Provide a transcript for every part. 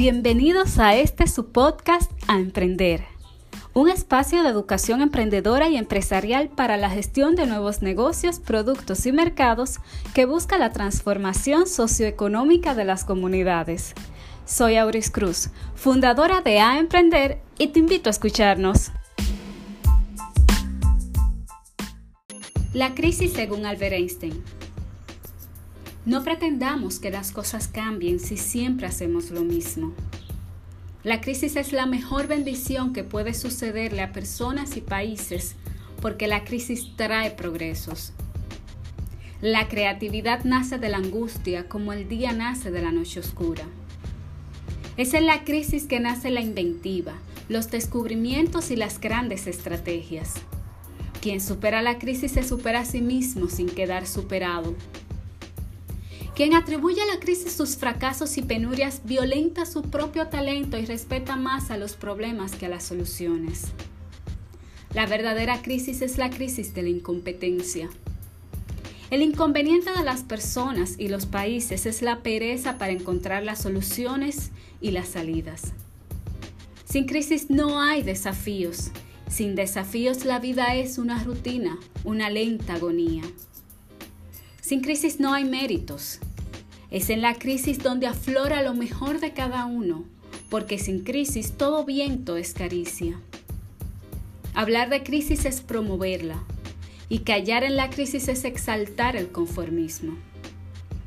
Bienvenidos a este su podcast A Emprender, un espacio de educación emprendedora y empresarial para la gestión de nuevos negocios, productos y mercados que busca la transformación socioeconómica de las comunidades. Soy Auris Cruz, fundadora de A Emprender y te invito a escucharnos. La crisis según Albert Einstein. No pretendamos que las cosas cambien si siempre hacemos lo mismo. La crisis es la mejor bendición que puede sucederle a personas y países porque la crisis trae progresos. La creatividad nace de la angustia como el día nace de la noche oscura. Es en la crisis que nace la inventiva, los descubrimientos y las grandes estrategias. Quien supera la crisis se supera a sí mismo sin quedar superado. Quien atribuye a la crisis sus fracasos y penurias violenta su propio talento y respeta más a los problemas que a las soluciones. La verdadera crisis es la crisis de la incompetencia. El inconveniente de las personas y los países es la pereza para encontrar las soluciones y las salidas. Sin crisis no hay desafíos. Sin desafíos la vida es una rutina, una lenta agonía. Sin crisis no hay méritos. Es en la crisis donde aflora lo mejor de cada uno, porque sin crisis todo viento es caricia. Hablar de crisis es promoverla, y callar en la crisis es exaltar el conformismo.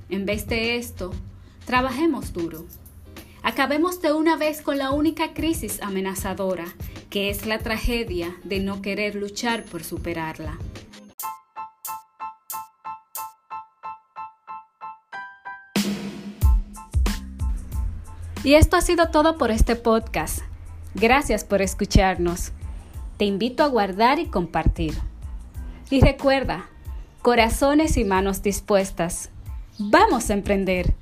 En vez de esto, trabajemos duro. Acabemos de una vez con la única crisis amenazadora, que es la tragedia de no querer luchar por superarla. Y esto ha sido todo por este podcast. Gracias por escucharnos. Te invito a guardar y compartir. Y recuerda, corazones y manos dispuestas. Vamos a emprender.